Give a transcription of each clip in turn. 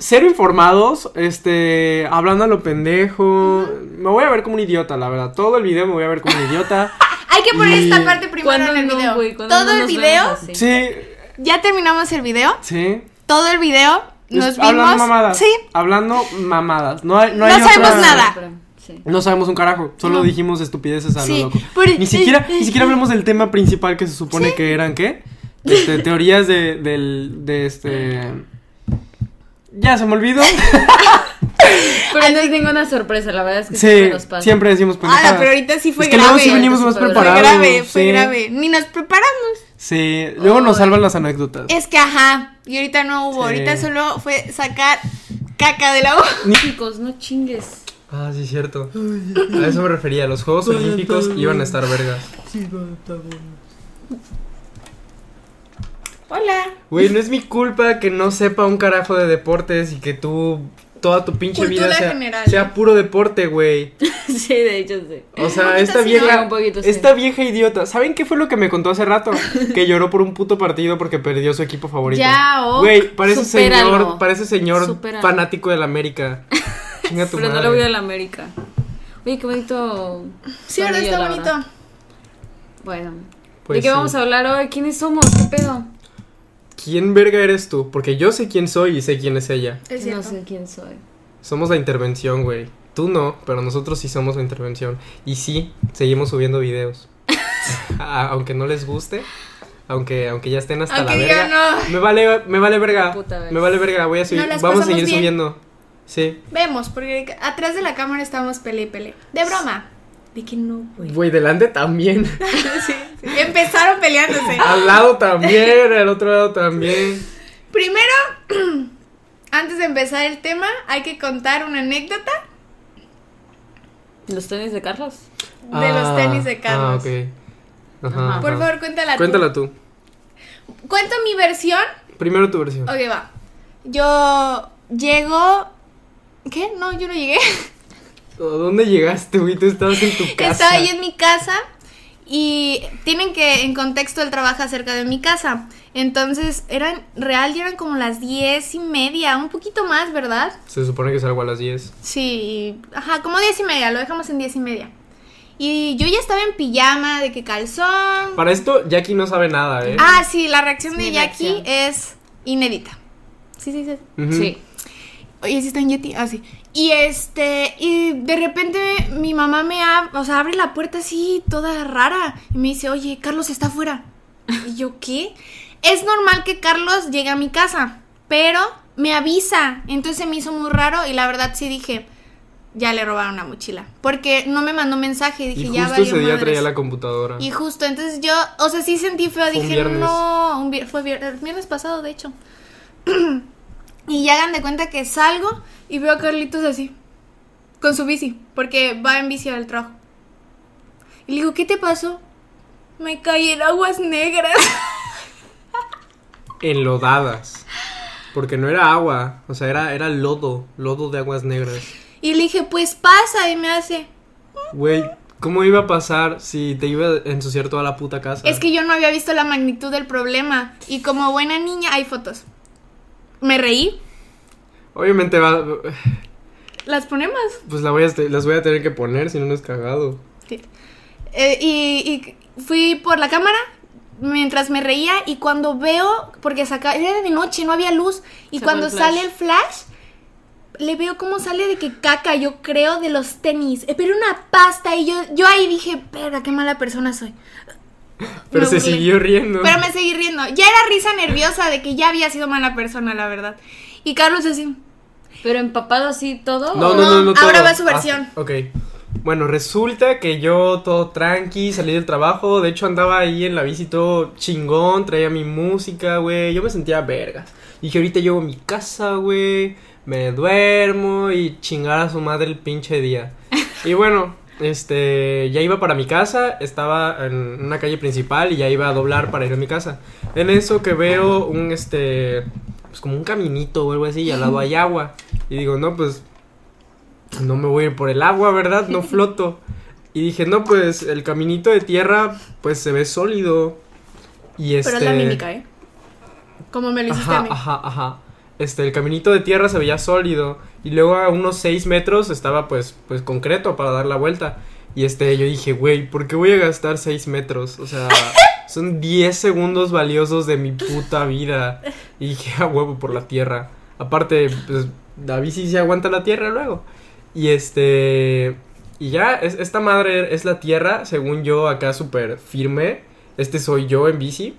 cero informados, este, hablando a lo pendejo. Me voy a ver como un idiota, la verdad. Todo el video me voy a ver como un idiota. Hay que poner Y- esta parte primero en el no, video. Todo no el video? Sí, ya terminamos el video. sí. Todo el video nos Es- vimos. Hablando mamadas. Sí. Hablando mamadas. No, hay, no, No hay sabemos otra- nada. Sí. No sabemos un carajo. Solo No. dijimos estupideces a lo Sí, loco. pero- Ni siquiera, ni siquiera hablamos del tema principal que se supone que eran, ¿qué? Este, teorías de, del, de este... Ya se me olvidó. Pero no es ninguna sorpresa, la verdad es que Sí, siempre nos pasa. siempre decimos pendejadas. Ah, pero ahorita sí fue es que grave. luego sí venimos más Fue Fue preparados. grave, fue sí. grave. Ni nos preparamos. Sí, luego nos salvan las anécdotas. Es que ajá. Y ahorita no hubo. Sí. Ahorita solo fue sacar caca de la boca. Chicos, no chingues. Ah, sí, cierto. A eso me refería. Los Juegos Olímpicos iban a estar vergas. Hola. Güey, no es mi culpa que no sepa un carajo de deportes y que tú toda tu pinche Cultura vida sea, general. sea puro deporte, güey. sí, de hecho sí. O sea, esta vieja, poquito sí. esta vieja idiota. ¿Saben qué fue lo que me contó hace rato? Que lloró por un puto partido porque perdió su equipo favorito. Ya, oh, Güey, parece supéralo. señor, parece señor Supéralo. fanático del América. Chinga tu Pero no le voy a la América. Oye, qué bonito. Sí, ahora está la bonito. Bueno. Pues ¿De qué sí. vamos a hablar hoy? ¿Quiénes somos? ¿Qué pedo? ¿Quién verga eres tú? Porque yo sé quién soy y sé quién es ella. Es no sé quién soy. Somos la intervención, güey. Tú no, pero nosotros sí somos la intervención. Y sí, seguimos subiendo videos. Aunque no les guste, aunque, aunque ya estén hasta Aunque la verga. "No". Me vale, me vale verga. Me vale verga, voy a subir. No, Vamos a seguir bien. subiendo. Sí. Vemos, porque atrás de la cámara estamos pele y pele. De broma. De que no, güey. Güey, delante también. Sí. Empezaron peleándose. Al lado también, al otro lado también. Primero, antes de empezar el tema, hay que contar una anécdota ¿Los tenis de Carlos? de los tenis de Carlos. Ah, ok. Ajá, Ajá. Por ajá. favor, cuéntala tú. Cuéntala tú. Cuento mi versión. Primero tu versión. Ok, va. Yo llego. ¿Qué? No, yo no llegué. ¿A ¿Dónde llegaste, güey? Tú estabas en tu casa. Estaba ahí en mi casa y tienen que, en contexto, él trabaja cerca de mi casa. Entonces, eran, real, ya eran como las diez y media, un poquito más, ¿verdad? Se supone que salgo a las 10. Sí, ajá, como diez y media, lo dejamos en diez y media. Y yo ya estaba en pijama, de que calzón. Para esto, Jackie no sabe nada, ¿eh? Ah, sí, la reacción de Jackie reacción. es inédita. Sí, sí, sí. Sí. Oye, sí está en Yeti. Ah, sí. Y este, y de repente mi mamá me ab- o sea, abre la puerta así, toda rara. Y me dice, oye, Carlos está afuera. Y yo, ¿qué? Es normal que Carlos llegue a mi casa, pero me avisa. Entonces me hizo muy raro y la verdad sí dije, ya le robaron la mochila. Porque no me mandó mensaje y Y dije, ya justo ese valió día madres". traía la computadora. Y justo, entonces yo, o sea, sí sentí feo, Fue un dije, viernes. no, un vier- fue vier- el viernes pasado, de hecho. y ya hagan de cuenta que salgo y veo a Carlitos así, con su bici, porque va en bici al trabajo. Y le digo, ¿qué te pasó? Me caí en aguas negras. Enlodadas. Porque no era agua, o sea, era, era lodo, lodo de aguas negras. Y le dije, pues pasa, y me hace, Güey, ¿cómo iba a pasar si te iba a ensuciar toda la puta casa? es que yo no había visto la magnitud del problema. Y como buena niña, hay fotos. Me reí, Obviamente va... las ponemos. Pues la voy a, las voy a tener que poner, si no, no es cagado. Sí. Eh, y, y fui por la cámara mientras me reía y cuando veo, porque saca, era de noche, no había luz, y cuando el sale el flash, le veo cómo sale de que caca, yo creo, de los tenis, eh, pero una pasta, y yo, yo ahí dije, perra, qué mala persona soy. Pero Me se siguió riendo. Pero me seguí riendo. Ya era risa nerviosa de que ya había sido mala persona, la verdad. Y Carlos así, Pero empapado así todo. No, no, no, no. No, ahora todo. va su versión. Ah, ok. Bueno, resulta que yo todo tranqui, salí del trabajo, de hecho andaba ahí en la bici todo chingón, traía mi música, güey, yo me sentía verga. Dije, ahorita llego a mi casa, güey, me duermo y chingar a su madre el pinche día. Y bueno, este, ya iba para mi casa, estaba en una calle principal y ya iba a doblar para ir a mi casa. En eso que veo un, este, pues como un caminito o algo así y al lado hay agua. Y digo, no, pues no me voy a ir por el agua, ¿verdad? No floto. Y dije, no, pues el caminito de tierra, pues se ve sólido. Y este. pero es la mímica, ¿eh? Como me lo hiciste a Ajá, mí. ajá, ajá. este, el caminito de tierra se veía sólido y luego a unos 6 metros estaba pues, pues concreto para dar la vuelta. Y este, yo dije, güey, ¿por qué voy a gastar 6 metros? O sea, son 10 segundos valiosos de mi puta vida. Y dije, a huevo por la tierra. Aparte, pues, la bici se aguanta la tierra luego. Y este, y ya, es- esta madre es la tierra, según yo, acá súper firme. Este soy yo en bici.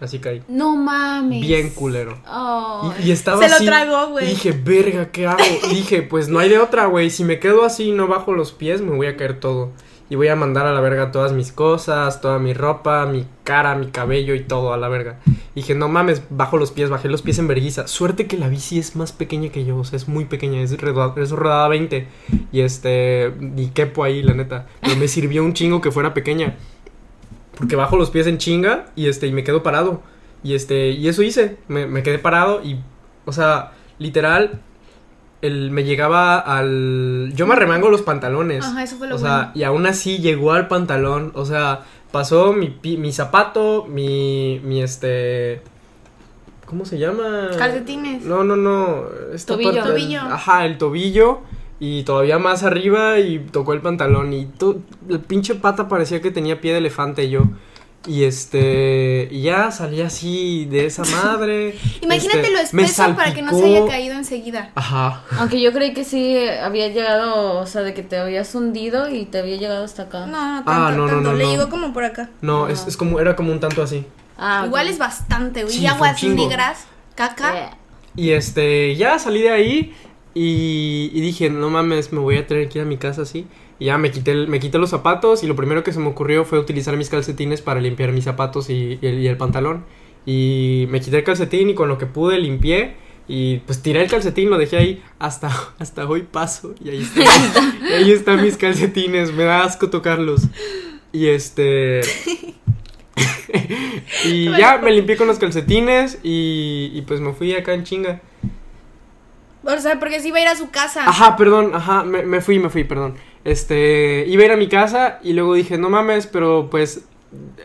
Así caí. No mames. Bien culero. Oh. Y, y estaba Se lo así, tragó, güey. Dije, verga, ¿qué hago? Y dije, pues no hay de otra, güey. Si me quedo así y no bajo los pies, me voy a caer todo. Y voy a mandar a la verga todas mis cosas, toda mi ropa, mi cara, mi cabello y todo a la verga. Y dije, no mames, bajo los pies, bajé los pies en vergüenza. Suerte que la bici es más pequeña que yo, o sea, es muy pequeña, es rodada, es rodada 20. Y este, ni quepo ahí, la neta. Pero me sirvió un chingo que fuera pequeña. Porque bajo los pies en chinga y este, y me quedo parado. Y este, y eso hice. Me, me quedé parado y, o sea, literal, el, me llegaba al. Yo me arremango los pantalones. Ajá, eso fue lo O sea, y aún así llegó al pantalón. O sea, pasó mi, mi zapato, mi, mi este. ¿Cómo se llama? Calcetines. No, no, no. Esta Tobillo. parte Tobillo. ajá, el tobillo. Y todavía más arriba y tocó el pantalón. Y to- el pinche pata parecía que tenía pie de elefante yo. Y este. Y ya salí así de esa madre. Imagínate Este, lo me espeso para que no se haya caído enseguida. Ajá. Aunque yo creí que sí había llegado, o sea, de que te habías hundido y te había llegado hasta acá. No, no, tanto, Ah, no, no, tanto. no, Le no. llegó como por acá. No, es, es como, era como un tanto así. Ah, Igual es bastante, güey. Sí, aguas negras, caca. Eh, Y este, ya salí de ahí y, y dije, no mames, me voy a tener que ir a mi casa así. Y ya me quité, el- me quité los zapatos y lo primero que se me ocurrió fue utilizar mis calcetines para limpiar mis zapatos y, y el, y el pantalón. Y me quité el calcetín y con lo que pude limpié. Y pues tiré el calcetín, lo dejé ahí hasta, hasta hoy paso. Y ahí está. ahí están mis calcetines, me da asco tocarlos. Y este... y ya me limpié con los calcetines y, y pues me fui acá en chinga. O sea, porque sí iba a ir a su casa. Ajá, perdón, ajá, me, me fui, me fui, perdón. Este, iba a ir a mi casa y luego dije, no mames, pero pues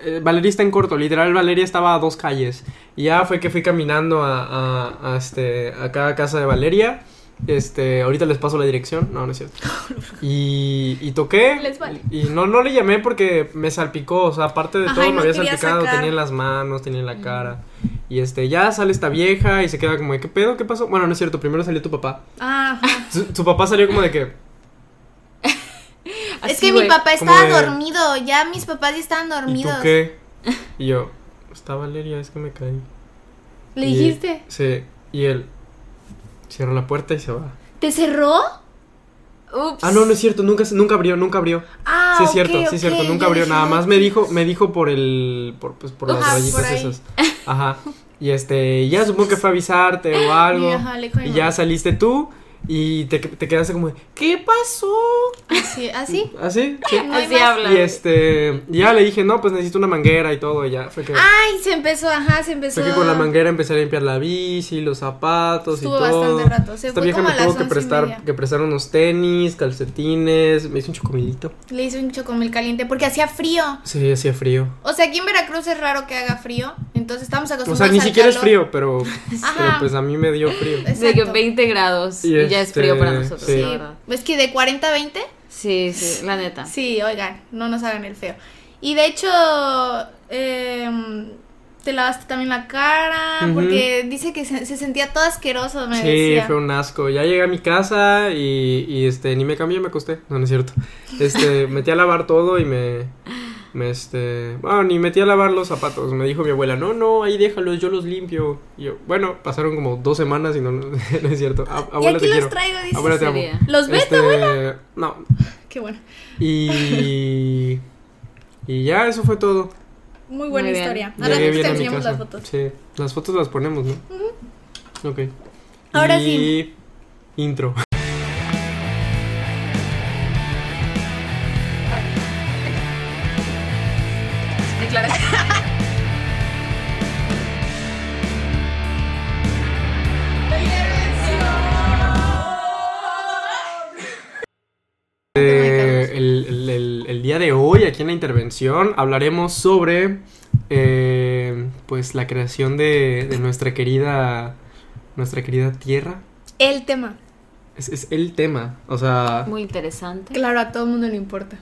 eh, Valeria está en corto, literal Valeria estaba a dos calles. Y ya fue que fui caminando a, a, a, este, a cada casa de Valeria. Este, ahorita les paso la dirección, no, no es cierto. Y, y toqué. Les vale. Y no, no le llamé porque me salpicó, o sea, aparte de Ajá, todo me había salpicado, sacar. tenía en las manos, tenía en la cara. Y este, ya sale esta vieja y se queda como de, ¿qué pedo? ¿Qué pasó? Bueno, no es cierto, primero salió tu papá. Ah, ajá. Su, su papá salió como de que. es que mi papá estaba de- dormido. Ya mis papás ya estaban ¿Y tú dormidos. qué? Y yo, está Valeria, es que me caí. ¿Le Y- dijiste? Sí, y él cierra la puerta y se va. ¿Te cerró? Ups. Ah, no, no es cierto, nunca, nunca abrió, nunca abrió. Ah, sí es cierto, sí es cierto, nunca abrió. dije, Nada más me ¿qué dijo, me dijo por el, por, pues, por las rayitas esas. Ajá. Y este, ya supongo que fue a avisarte o algo. Y, ajá, y ya saliste tú y te, te quedaste como, ¿qué pasó? Así, así. ¿Así? Sí. No Así habla. Y este, ya le dije, no, pues necesito una manguera y todo, y ya fue que... Ay, se empezó, ajá, se empezó. Fue que con la manguera empecé a limpiar la bici, los zapatos Estuvo y todo. bastante rato, se Esta fue vieja como me a las tuvo que prestar, que prestar unos tenis, calcetines, me hizo un chocomilito. Le hice un chocomil caliente porque hacía frío. Sí, hacía frío. O sea, aquí en Veracruz es raro que haga frío. Entonces estamos O acostumbrados sea, ni siquiera es frío, pero, pero pues a mí me dio frío. De que Exacto. 20 grados y, Y ya es este, frío para nosotros, sí. la verdad. Es que de 40 a 20, Sí, sí, la neta. sí, oigan, no nos hagan el feo. Y de hecho, em, te lavaste también la cara, porque dice que se, se sentía todo asqueroso, me Sí, decía. fue un asco. Ya llegué a mi casa y, y este, ni me cambié, me acosté. No, no es cierto. Este, metí a lavar todo y me, me este, bueno, ni metí a lavar los zapatos. Me dijo mi abuela, no, no, ahí déjalos, yo los limpio. Y yo, bueno, pasaron como dos semanas y no, no, es cierto. A- y abuela, aquí te los quiero. traigo, dice. Abuela, te amo. ¿Los ves, Este, abuela? No. Qué bueno. Y, y ya, eso fue todo. Muy buena Muy bien. historia. Ahora Llegué te enseñamos las fotos. Sí, las fotos las ponemos, ¿no? Ok. Ahora y... Intro. Día de hoy, aquí en la intervención, hablaremos sobre eh, pues la creación de, de nuestra querida nuestra querida tierra. El tema. Es, es el tema, o sea, Muy interesante. Claro, a todo el mundo le importa.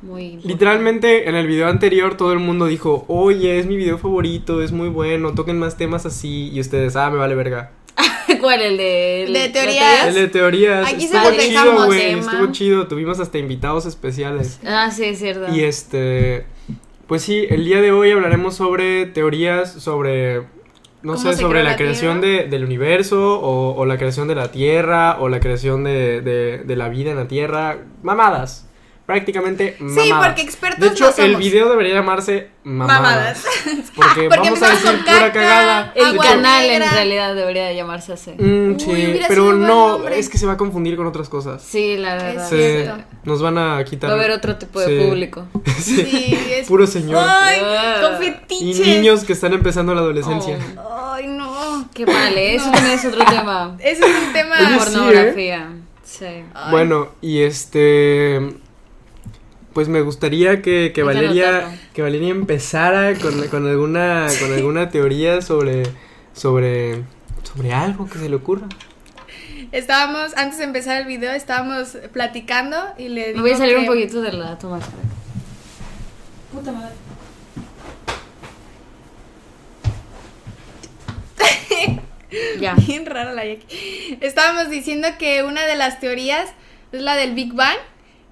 Muy literalmente en el video anterior todo el mundo dijo, oye, es mi video favorito, es muy bueno, toquen más temas así y ustedes, ah, me vale verga. ¿Cuál? El de. De la teorías. El de teorías Aquí se estuvo chido, güey, tema. estuvo chido, tuvimos hasta invitados especiales. Ah, sí, es cierto. Y este, pues sí, el día de hoy hablaremos sobre teorías, sobre, no ¿Cómo sé, sobre la, la creación de- del universo o, o la creación de la Tierra o la creación de, de- de la vida en la Tierra. Mamadas. Prácticamente mamadas. Sí, porque expertos De hecho, no somos. el video debería llamarse Mamadas. Mamadas. Porque, Porque vamos a decir pura cagada. el canal negra. en realidad debería de llamarse así. Mm, sí, pero no, nombre. es que se va a confundir con otras cosas. Sí, la verdad. Sí. Sí, cierto. nos van a quitar. Va a haber otro tipo de Sí. público. Sí. Sí, es Puro señor. Ay, Ah. con Y fetiches. niños que están empezando la adolescencia. Oh, Ay, no. qué mal, ¿eh? Eso No. también es otro tema. Ese es un tema. La sí, pornografía. Sí. Bueno, y este. Pues me gustaría que, que Valeria. Que Valeria empezara con, con alguna. con alguna teoría sobre. sobre. sobre algo que se le ocurra. Estábamos, antes de empezar el video, estábamos platicando y le Me voy a salir que- un poquito de la toma. Puta madre. Ya. Bien rara la Jackie. Estábamos diciendo que una de las teorías es la del Big Bang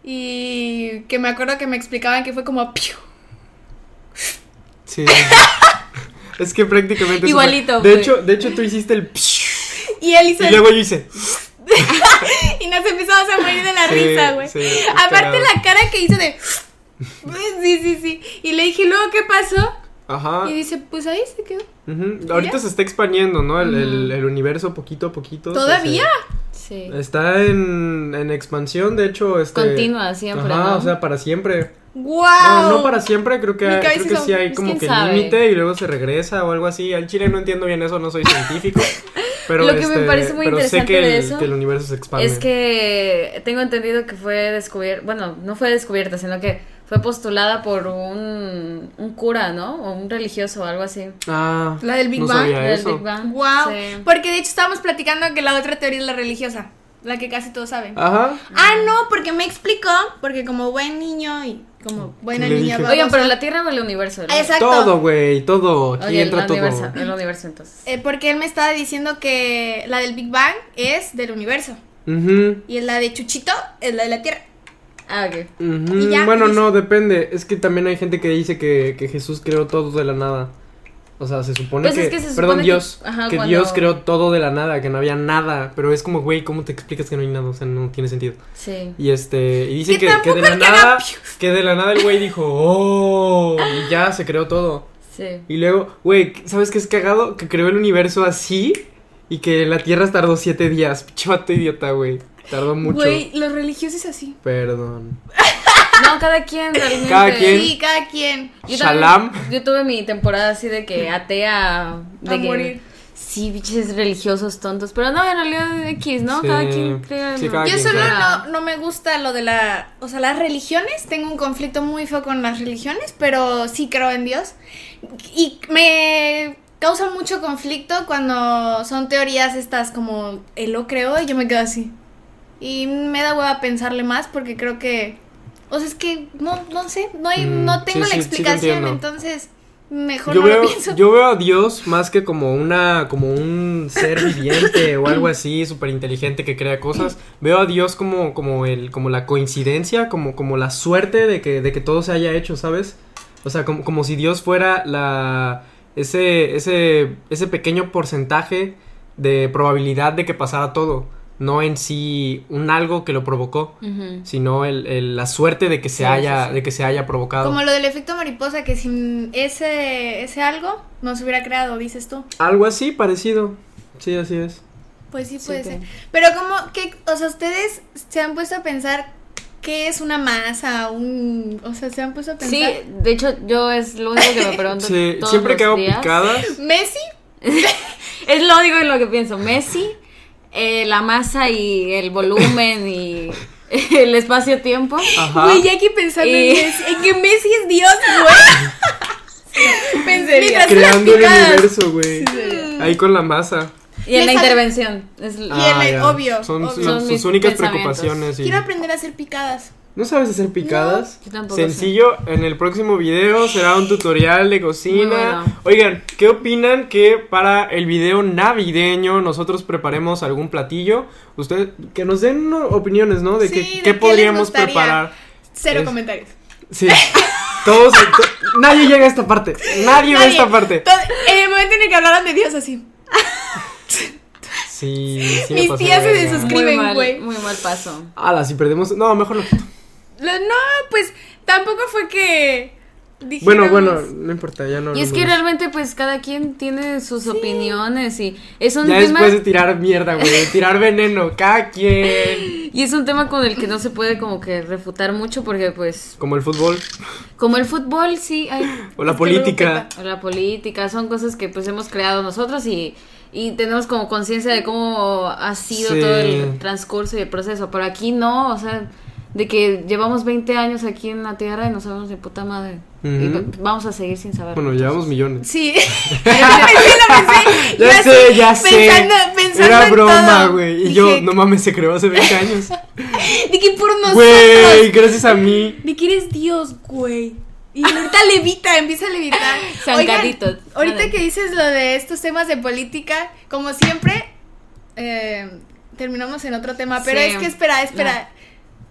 y que me acuerdo que me explicaban que fue como ¡piu! Sí. es que prácticamente. fue. Igualito, De hecho, de hecho, tú hiciste el. y él hizo Y el- luego yo hice. y nos empezamos a morir de la Sí, risa, güey. sí, Aparte la cara que hizo de Sí, sí, sí. Y le dije, "¿Luego qué pasó?" Ajá. Y dice, "Pues ahí se quedó." Ahorita se está expandiendo, ¿no? El, el- el universo poquito a poquito. se- ¿Todavía? Sí. está en, en expansión, de hecho. Este, Continua siempre, Ajá, ¿no? o sea, para siempre. ¡Wow! No, no para siempre, creo que, creo que sí hay como que límite y luego se regresa o algo así. Al chile no entiendo bien eso, no soy científico. Pero Lo que me este, parece muy sé interesante que de el, eso que el universo se expande. Es que tengo entendido que fue descubierta, bueno, no fue descubierta, sino que fue postulada por un, un cura, ¿no? O un religioso o algo así. Ah, La del Big no Bang. sabía Del eso. Big Bang. Wow. Sí. Porque de hecho estábamos platicando que la otra teoría es la religiosa, la que casi todos saben. Ajá. Ah, no, porque me explicó, porque como buen niño y como buena niña. Oigan, pero la Tierra o el universo. ¿no? Exacto. Todo, güey, todo. Aquí Oye, el entra todo. universo, el universo entonces. Eh, porque él me estaba diciendo que la del Big Bang es del universo Ujú, y la de Chuchito es la de la Tierra. Ah, ok. ujú. Y ya, Bueno, y- no, depende. Es que también hay gente que dice que, que Jesús creó todo de la nada. O sea, se supone Pues que, es que se perdón, supone que- Dios, ajá, que cuando- Dios creó todo de la nada, que no había nada, pero es como, güey, ¿cómo te explicas que no hay nada? O sea, no tiene sentido. Sí. Y este, y dicen Que que, de la haga nada, que de la nada el güey dijo, "Oh", y ya se creó todo. Sí. Y luego, güey, ¿sabes qué es cagado? Que creó el universo así y que la Tierra tardó siete días. Pinche vato idiota, güey. Tardó mucho. Güey, los religiosos es así. Perdón. No, cada quien realmente. Cada quien. Sí, cada quien. Yo Shalam. también- yo tuve mi temporada así de que atea. De A que, morir. Sí, biches religiosos tontos. Pero no, en realidad X, ¿no? Sí. Cada quien cree. Sí, en- cada Yo quien solo no, no me gusta lo de la... O sea, las religiones. Tengo un conflicto muy feo con las religiones, pero sí creo en Dios. Y me causa mucho conflicto cuando son teorías estas como él lo creó y yo me quedo así. Y me da hueva pensarle más porque creo que... O sea, es que no, no sé, no, hay, Mm, no tengo sí, la sí, sí te explicación, entonces mejor Yo no veo, lo pienso. yo veo a Dios más que como una, como un ser viviente o algo así, súper inteligente que crea cosas. Veo a Dios como, como el, como la coincidencia, como, como la suerte de que, de que todo se haya hecho, ¿sabes? O sea, como, como si Dios fuera la, ese, ese, ese pequeño porcentaje de probabilidad de que pasara todo. No en sí un algo que lo provocó, sino el, el- la suerte de que se Sí, haya, sí, sí. de que se haya provocado. Como lo del efecto mariposa, que sin ese, ese algo no se hubiera creado, dices tú. Algo así parecido. Sí, así es. Pues sí Sí, puede que- ser. Pero como que, o sea, ustedes se han puesto a pensar qué es una masa, un, o sea, se han puesto a pensar. Sí, de hecho, yo es lo único que me pregunto. Sí, todos siempre los que hago días. picadas. Messi, Es lo único en lo que pienso. Messi, eh, la masa y el volumen y el espacio-tiempo. Ajá. güey, ya aquí pensando Y- en Messi, en que Messi es Dios, güey. Unas Creando el universo, güey. Ahí con la masa. Y en la intervención. Es- Y en Ah, obvio, Son obvio. sus- Son sus mis únicas preocupaciones. y- Quiero aprender a hacer picadas. ¿No sabes hacer picadas? yo tampoco sé. Sencillo, en el próximo video será un tutorial de cocina. bueno. Oigan, ¿qué opinan que para el video navideño nosotros preparemos algún platillo? Ustedes, que nos den ¿no? opiniones, ¿no? De Sí, que- ¿de qué podríamos preparar. Cero Es- comentarios. Sí. Todos, to- nadie llega a esta parte. Nadie, ve Nadie. esta parte. En el momento en el que hablaron de Dios así. Sí, sí me Mis pasé tías se desuscriben. muy güey. muy mal paso. Ala, si perdemos. No, mejor no. Lo- No, pues tampoco fue que. Bueno, dijéramos- bueno, no importa, ya no. Y es que realmente pues cada quien tiene sus opiniones y es un Ya tema después de tirar mierda, güey, de tirar veneno, cada quien. y es un tema con el que no se puede como que refutar mucho porque pues Como el fútbol como el fútbol sí hay o la política. o la política son cosas que pues hemos creado nosotros y y tenemos como conciencia de cómo ha sido Sí. todo el transcurso y el proceso, pero aquí no, o sea, de que llevamos 20 años aquí en la tierra y no sabemos de puta madre. Y vamos a seguir sin saber. Bueno, llevamos millones. Sí. Yo pensé, lo pensé. Ya sé, ya sé. Pensando, Era en broma, güey. Y Dije, yo, no mames, se creó hace 20 años. De que por nosotros. Güey, gracias a mí. De que eres Dios, güey. Y ahorita levita, empieza a levitar. Oigan. Ahorita Vale. que dices lo de estos temas de política, como siempre, eh, terminamos en otro tema. Pero Sí. es que espera, espera.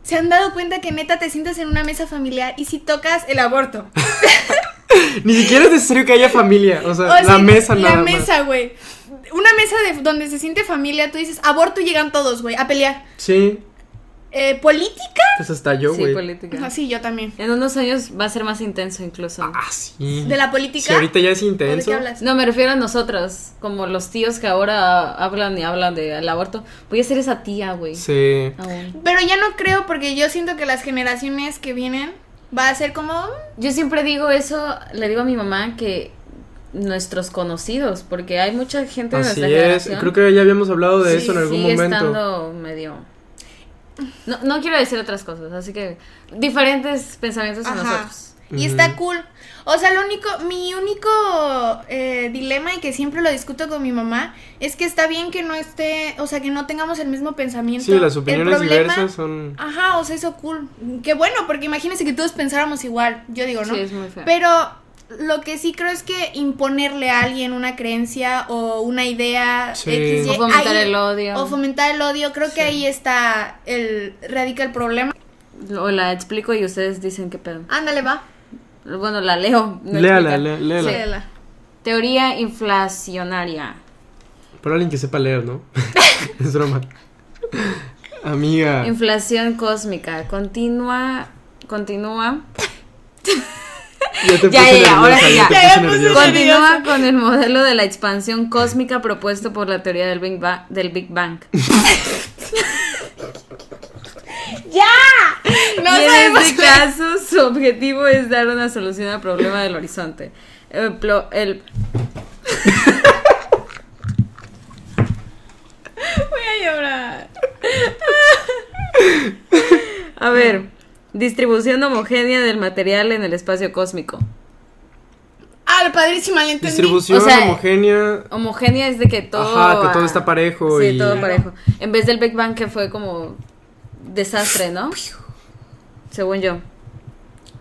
¿Se han dado cuenta que neta te sientas en una mesa familiar y si tocas el aborto? Ni siquiera es necesario que haya familia. O sea, O la sea, mesa La nada más. mesa, güey. Una mesa de donde se siente familia, tú dices aborto y llegan todos, güey, a pelear. Sí, Eh, ¿Política? pues hasta yo, sí, güey. política. Ah, sí, yo también. En unos años va a ser más intenso incluso. ah, sí. ¿De la política? Si ahorita ya es ¿O de intenso. qué hablas? No, me refiero a nosotros, como los tíos que ahora hablan y hablan del aborto. Voy a ser esa tía, güey. Sí. Aún. Pero ya no creo porque yo siento que las generaciones que vienen va a ser como... Yo siempre digo eso, le digo a mi mamá que nuestros conocidos, porque hay mucha gente de Así nuestra es. generación. Creo que ya habíamos hablado de sí, eso en algún sigue momento. estando medio... No, no quiero decir otras cosas, así que diferentes pensamientos en Ajá. nosotros. Y está cool. O sea, lo único, mi único eh, dilema y que siempre lo discuto con mi mamá es que está bien que no esté, o sea, que no tengamos el mismo pensamiento. Sí, las opiniones problema- diversas son. Ajá, o sea, eso cool. Qué bueno, porque imagínense que todos pensáramos igual. Yo digo, ¿no? Sí, es muy feo. Pero lo que sí creo es que imponerle a alguien una creencia o una idea Sí. X, Y, O fomentar ahí- el odio. O fomentar el odio, creo que ahí está el radica el problema. O la explico y ustedes dicen qué pedo. Ándale, va. Bueno, la leo. no Léala, lé- léala. Sí. Teoría inflacionaria. Para alguien que sepa leer, ¿no? es broma. Amiga. Inflación cósmica. Continúa. Continúa. Ya te Ya, ya, ya, ahora sí, ya. Ya, ya. Continúa con el modelo de la expansión cósmica propuesto por la teoría del Big Bang. Del Big Bang. No y en sabemos. este caso, su objetivo es dar una solución al problema del horizonte. El, el- Voy a llorar. a ver, distribución homogénea del material en el espacio cósmico. Ah, padrísima, entendí. Distribución O sea, homogénea. Homogénea es de que todo. Ajá, que todo está parejo Sí, y- todo parejo. En vez del Big Bang que fue como desastre, ¿no? Según yo.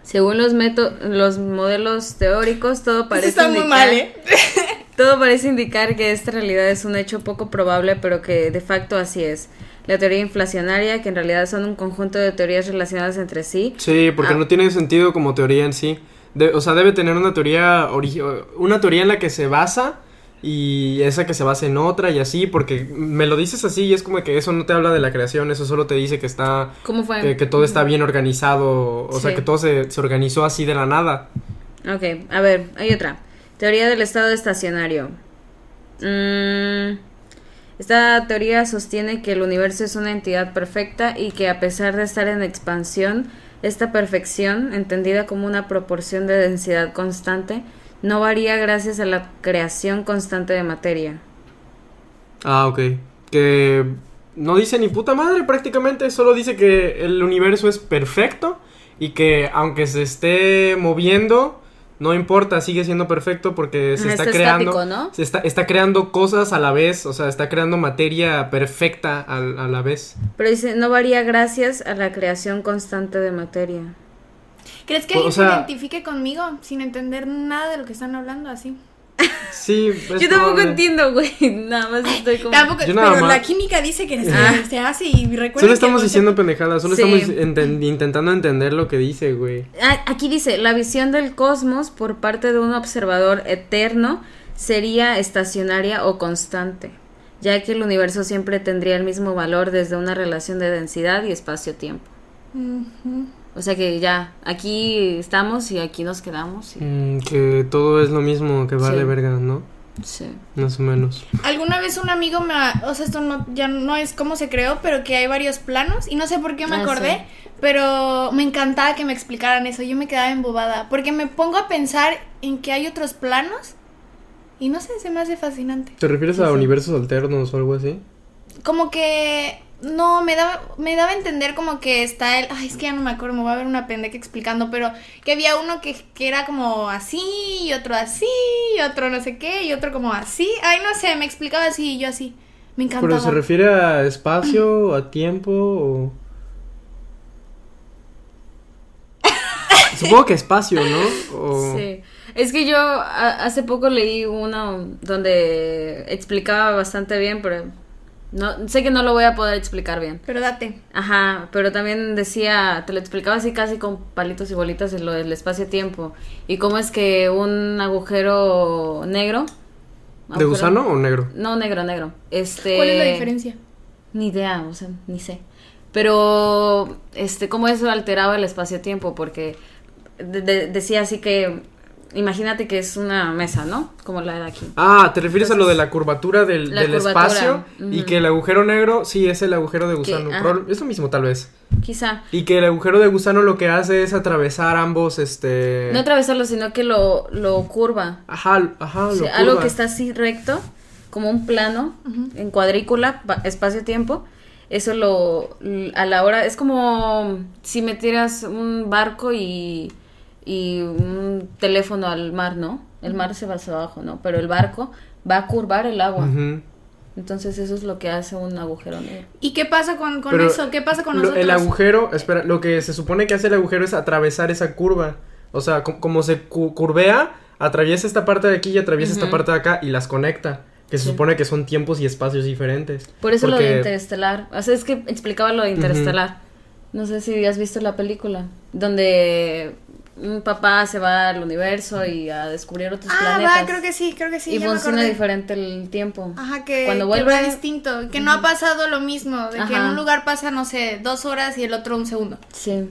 Según los los modelos teóricos, todo Eso parece está muy mal, ¿eh? Todo parece indicar que esta realidad es un hecho poco probable, pero que de facto así es. La teoría inflacionaria, que en realidad son un conjunto de teorías relacionadas entre sí. Sí, porque Ah. no tiene sentido como teoría en sí. De- o sea, debe tener una teoría una teoría en la que se basa y esa que se basa en otra y así, porque me lo dices así y es como que eso no te habla de la creación, eso solo te dice que está ¿Cómo fue? que, que todo está bien organizado, o sea, que todo se, se organizó así de la nada. Ok, a ver, hay otra. Teoría del estado estacionario. Mm, esta teoría sostiene que el universo es una entidad perfecta y que a pesar de estar en expansión, esta perfección, entendida como una proporción de densidad constante, no varía gracias a la creación constante de materia. Ah, ok. Que no dice ni puta madre prácticamente, solo dice que el universo es perfecto y que aunque se esté moviendo, no importa, sigue siendo perfecto porque se está, está creando. estático, ¿no? Se está, está creando cosas a la vez, o sea, está creando materia perfecta a, a la vez. Pero dice, no varía gracias a la creación constante de materia. ¿Crees que O alguien sea- se identifique conmigo sin entender nada de lo que están hablando así? Sí, Yo tampoco probable. entiendo, güey. Nada más estoy como. Tampoco, pero más- la química dice que se, Ah. se hace y recuerda Solo estamos el diciendo pendejadas, solo Sí. estamos enten- intentando entender lo que dice, güey. Ah, aquí dice, la visión del cosmos por parte de un observador eterno sería estacionaria o constante, ya que el universo siempre tendría el mismo valor desde una relación de densidad y espacio-tiempo. Ujú. O sea que ya, aquí estamos y aquí nos quedamos. y- Mm, que todo es lo mismo, que vale Sí. verga, ¿no? sí. Más o menos. Alguna vez un amigo me, ha- o sea, esto no, ya no es cómo se creó, pero que hay varios planos y no sé por qué me Ah, acordé, sí. pero me encantaba que me explicaran eso, yo me quedaba embobada, porque me pongo a pensar en que hay otros planos y no sé, se me hace fascinante. ¿Te refieres a universos alternos o algo así? Como que no me daba me daba a entender como que está el, ay, es que ya no me acuerdo, me voy a ver una pendeja explicando, pero que había uno que, que era como así y otro así y otro no sé qué y otro como así. Ay, no sé, me explicaba así y yo así. Me encantaba. ¿Pero se refiere a espacio, a tiempo o...? Supongo que espacio, ¿no? O- Sí. Es que yo a- hace poco leí uno donde explicaba bastante bien, pero no sé que no lo voy a poder explicar bien. Pero date. Ajá, pero también decía, te lo explicaba así casi con palitos y bolitas en lo del espacio-tiempo. Y cómo es que un agujero negro. ¿De agujero- gusano o negro? No, negro, negro. Este. ¿Cuál es la diferencia? Ni idea, o sea, ni sé. Pero, este, cómo eso alteraba el espacio-tiempo, porque de- de- decía así que, imagínate que es una mesa, ¿no? Como la de aquí. Ah, ¿te refieres a lo de la curvatura del, La del curvatura, espacio? Y que el agujero negro, sí, es el agujero de gusano. Prob- es lo mismo, tal vez. Quizá. Y que el agujero de gusano lo que hace es atravesar ambos, este... No atravesarlo, sino que lo, lo curva. Ajá, ajá, O lo sea, algo curva. que está así recto, como un plano, en cuadrícula, pa- espacio-tiempo. Eso lo, a la hora, es como si metieras un barco y, y un teléfono al mar, ¿no? El mar se va hacia abajo, ¿no? Pero el barco va a curvar el agua. Entonces eso es lo que hace un agujero negro. ¿Y qué pasa con, con eso? ¿Qué pasa con lo- nosotros? El agujero, espera, lo que se supone que hace el agujero es atravesar esa curva. O sea, co- como se cu- curvea, atraviesa esta parte de aquí y atraviesa esta parte de acá y las conecta. Que se Sí. supone que son tiempos y espacios diferentes. Por eso lo de Interestelar. O sea, es que explicaba lo de Interestelar. No sé si has visto la película. Donde un papá se va al universo y a descubrir otros ah, planetas. va, creo que sí, creo que sí. y ya funciona diferente el tiempo. Ajá, que, Cuando que vuelve- va distinto. Que no ha pasado lo mismo. De que en un lugar pasa, no sé, dos horas y el otro un segundo. Sí.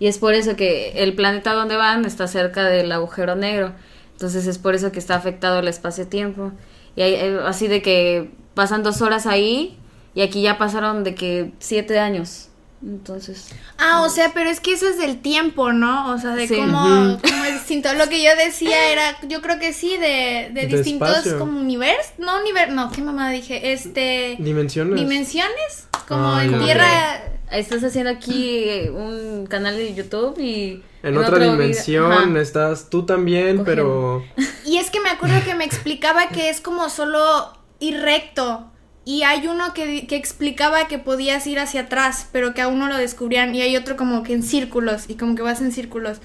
Y es por eso que el planeta donde van está cerca del agujero negro. Entonces es por eso que está afectado el espacio-tiempo. Y hay, eh, así de que pasan dos horas ahí y aquí ya pasaron de que siete años. Entonces. Ah, o sea, pero es que eso es del tiempo, ¿no? O sea, de Sí. cómo, es distinto. Lo que yo decía era, yo creo que sí, de, de De distintos espacio. como universos. No, universo, no, ¿qué mamá dije? Este, Dimensiones. dimensiones. Como Ah, en tierra. Estás haciendo aquí un canal de YouTube y... en otra dimensión Ajá. estás tú también, Cogiendo. pero... Y es que me acuerdo que me explicaba que es como solo ir recto. Y hay uno que, que explicaba que podías ir hacia atrás, pero que aún no lo descubrían. Y hay otro como que en círculos, y como que vas en círculos.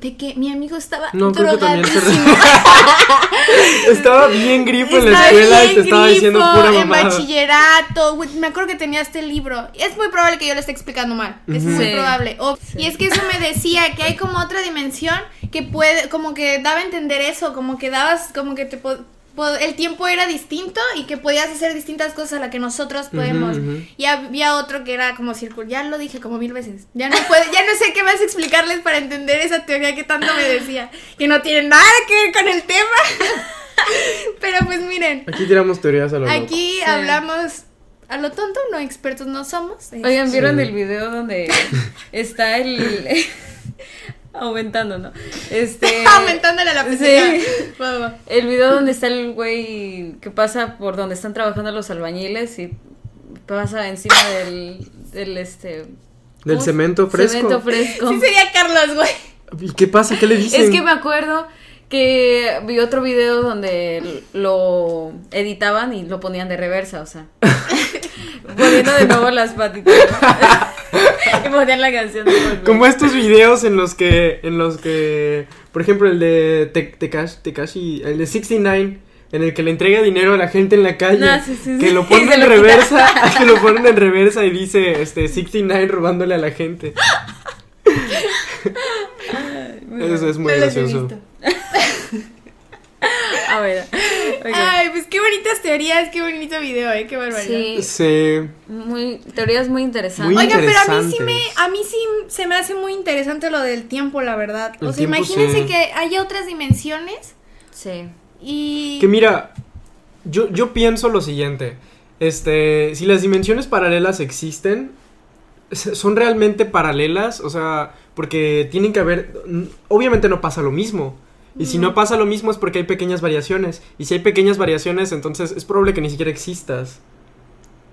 De que mi amigo estaba No, se... drogadísimo. estaba bien grifo en la Estaba escuela y bien te estaba diciendo grifo, pura en mamada. bachillerato, güey, me acuerdo que tenía este libro. Es muy probable que yo lo esté explicando mal. Es muy Sí. probable. O- Y es que eso me decía que hay como otra dimensión que puede, como que daba a entender eso, como que dabas, como que te el tiempo era distinto y que podías hacer distintas cosas a las que nosotros podemos. Y había otro que era como círculo. Ya lo dije como mil veces. Ya no puedo, ya no sé qué más explicarles para entender esa teoría que tanto me decía. Que no tiene nada que ver con el tema. Pero pues miren. Aquí tiramos teorías a lo loco. Aquí hablamos a lo tonto, no expertos no somos. Oigan, ¿vieron Sí. el video donde está el... aumentando, ¿no? Este... Aumentándole a la Sí. va. El video donde está el güey que pasa por donde están trabajando los albañiles y pasa encima del, del este... Del cemento fresco. Cemento fresco. Sí sería Carlos, güey. ¿Y qué pasa? ¿Qué le dicen? Es que me acuerdo que vi otro video donde lo editaban y lo ponían de reversa, o sea. poniendo de nuevo las patitas. Ponían la canción de. Como estos videos en los que, en los que, por ejemplo, el de Te- Tekashi, Tekashi, el de 69, en el que le entrega dinero a la gente en la calle, No, sí, sí, que sí. lo ponen en lo reversa, que lo ponen en reversa y dice, este, 69 robándole a la gente. Eso es muy gracioso. A ver. ok. Ay, pues qué bonitas teorías, qué bonito video, eh, qué barbaridad. Sí, Sí, muy, teorías muy interesantes. Muy Oigan, pero a mí sí me, a mí sí se me hace muy interesante lo del tiempo, la verdad. El o sea, tiempo, imagínense sí. que haya otras dimensiones Sí. y Que mira, yo, yo pienso lo siguiente. Este, si las dimensiones paralelas existen, son realmente paralelas, o sea, porque tienen que haber, obviamente no pasa lo mismo. Y si no pasa lo mismo es porque hay pequeñas variaciones. Y si hay pequeñas variaciones, entonces es probable que ni siquiera existas.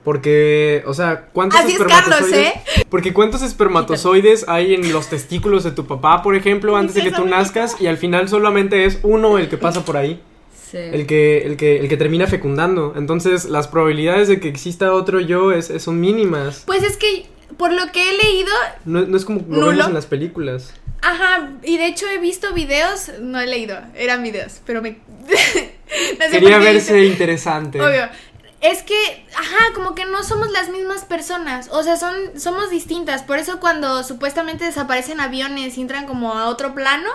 Porque, o sea, ¿cuántos Así es, Carlos, espermatozoides? ¿eh? Porque ¿cuántos espermatozoides hay en los testículos de tu papá, por ejemplo, antes de que tú nazcas? Y al final solamente es uno el que pasa por ahí Sí. el que, el que, el que termina fecundando. Entonces, las probabilidades de que exista otro yo es, es- son mínimas. pues es que por lo que he leído, No, no es como lo vemos en las películas. Ajá, y de hecho he visto videos, no he leído, eran videos, pero me no sé Quería verse dice- interesante. Obvio. Es que, ajá, como que no somos las mismas personas. O sea, son, somos distintas. Por eso cuando supuestamente desaparecen aviones y entran como a otro plano.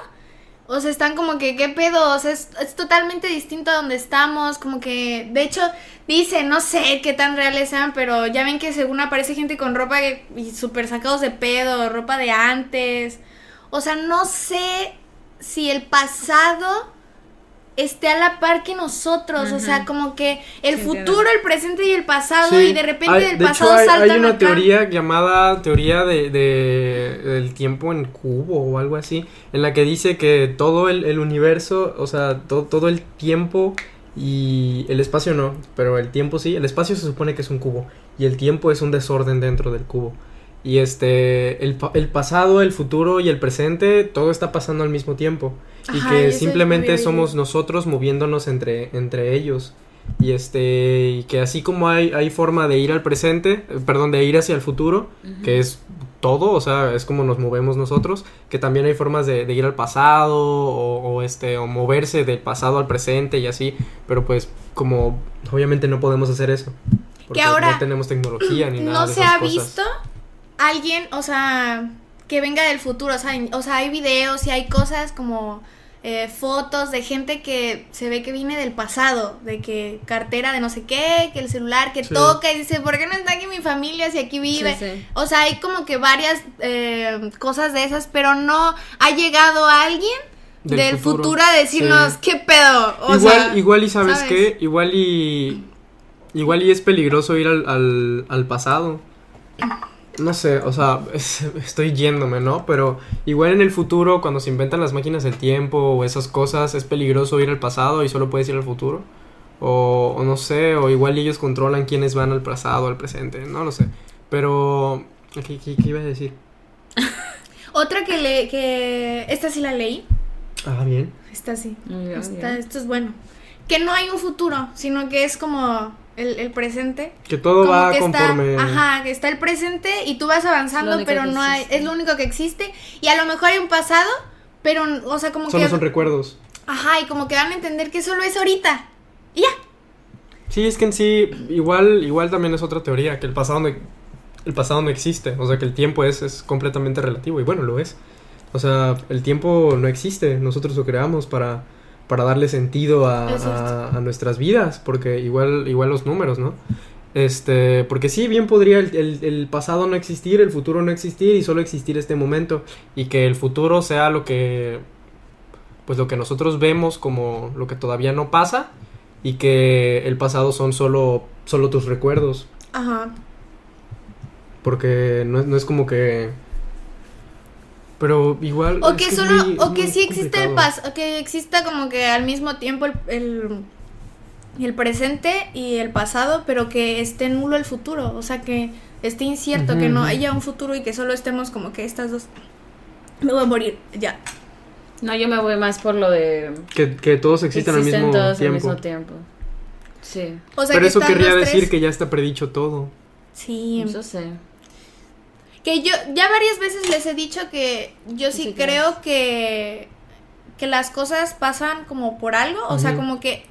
O sea, están como que, ¿qué pedo? O sea, es, es totalmente distinto a donde estamos. Como que, de hecho, dicen, no sé qué tan reales sean, pero ya ven que según aparece gente con ropa que- y súper sacados de pedo, ropa de antes. O sea, no sé si el pasado esté a la par que nosotros, o sea, como que el Sí, futuro, el presente y el pasado, Sí. y de repente Hay- del de pasado hecho, hay, saltan hay una acá. teoría llamada teoría de, de- del tiempo en cubo o algo así, en la que dice que todo el, el universo, o sea, to- todo el tiempo y el espacio no, pero el tiempo sí, el espacio se supone que es un cubo y el tiempo es un desorden dentro del cubo. Y este, el, el pasado, el futuro y el presente, todo está pasando al mismo tiempo. Y que simplemente somos nosotros moviéndonos entre, entre ellos. Y este, y que así como hay, hay forma de ir al presente, eh, perdón, de ir hacia el futuro, que es todo, o sea, es como nos movemos nosotros, que también hay formas de, de ir al pasado o, o, este, o moverse del pasado al presente y así, pero pues como obviamente no podemos hacer eso. Porque ahora no tenemos tecnología ni nada no de se ha cosas. visto alguien, o sea, que venga del futuro, o sea, en- o sea, hay videos y hay cosas como eh, fotos de gente que se ve que viene del pasado, de que cartera de no sé qué, que el celular que Sí. toca y dice, ¿por qué no está aquí mi familia si aquí vive? Sí, sí. O sea, hay como que varias eh, cosas de esas, pero no ha llegado alguien del, Del futuro. futuro. a decirnos, Sí. ¿qué pedo? O igual, sea, igual y sabes, ¿sabes? qué, igual y igual y es peligroso ir al, al, al pasado. No sé, o sea, es- estoy yéndome, ¿no? Pero igual en el futuro, cuando se inventan las máquinas del tiempo o esas cosas, es peligroso ir al pasado y solo puedes ir al futuro. O, o no sé, o igual ellos controlan quiénes van al pasado, al presente, no lo sé. Pero, ¿qué, qué, qué iba a decir? Otra que le, que, esta sí la leí, Ah, bien. esta sí. Bien, bien. esto es bueno. Que no hay un futuro, sino que es como el, el presente. Que todo como va que conforme... Está, ajá, que está el presente y tú vas avanzando, pero no hay, es lo único que existe. Y a lo mejor hay un pasado, pero, o sea, como Solo que... son recuerdos. Ajá, y como que van a entender que solo es ahorita. Y ya. Sí, es que en sí, igual, igual también es otra teoría, que el pasado no, el pasado no existe, o sea que el tiempo es, es completamente relativo, y bueno, lo es. O sea, el tiempo no existe, nosotros lo creamos para, para darle sentido a, nuestras vidas, porque igual, igual los números, ¿no? Este, porque sí, bien podría el, el- el pasado no existir, el futuro no existir y solo existir este momento, y que el futuro sea lo que, pues lo que nosotros vemos como lo que todavía no pasa, y que el pasado son solo, solo tus recuerdos. Ajá. Porque no es como que. Pero igual. O es que es solo, muy- o que sí existe el complicado. pas, que exista como que al mismo tiempo el, el, el presente y el pasado, pero que esté nulo el futuro, o sea que esté incierto, que no haya un futuro y que solo estemos como que estas dos Me voy a morir, ya. No, yo me voy más por lo de... Que, que todos existen, al mismo todos tiempo. al mismo tiempo. Sí, O sea, Pero que eso querría decir tres- que ya está predicho todo. Sí. eso sé. Que yo ya varias veces les he dicho que yo sí, Sí, creo que que las cosas pasan como por algo, o sea, como que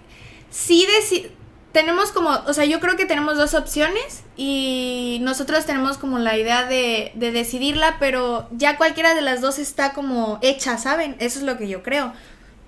sí deci- tenemos como, o sea, yo creo que tenemos dos opciones y nosotros tenemos como la idea de, de decidirla, pero ya cualquiera de las dos está como hecha, ¿saben? Eso es lo que yo creo.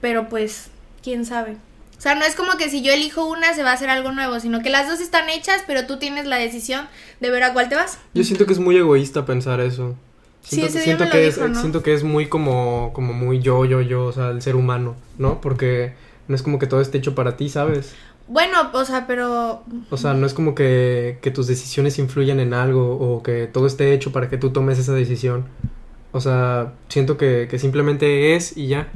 Pero pues, quién sabe. O sea, no es como que si yo elijo una se va a hacer algo nuevo, sino que las dos están hechas, pero tú tienes la decisión de ver a cuál te vas. Yo siento que es muy egoísta pensar eso. Sí, Siento, ese día siento me lo que dijo, es, ¿no? siento que es muy como, como muy yo, yo, yo, o sea, el ser humano, ¿no? Porque no es como que todo esté hecho para ti, ¿sabes? Bueno, o sea, pero O sea, no es como que, que tus decisiones influyan en algo o que todo esté hecho para que tú tomes esa decisión. O sea, siento que, que simplemente es y ya.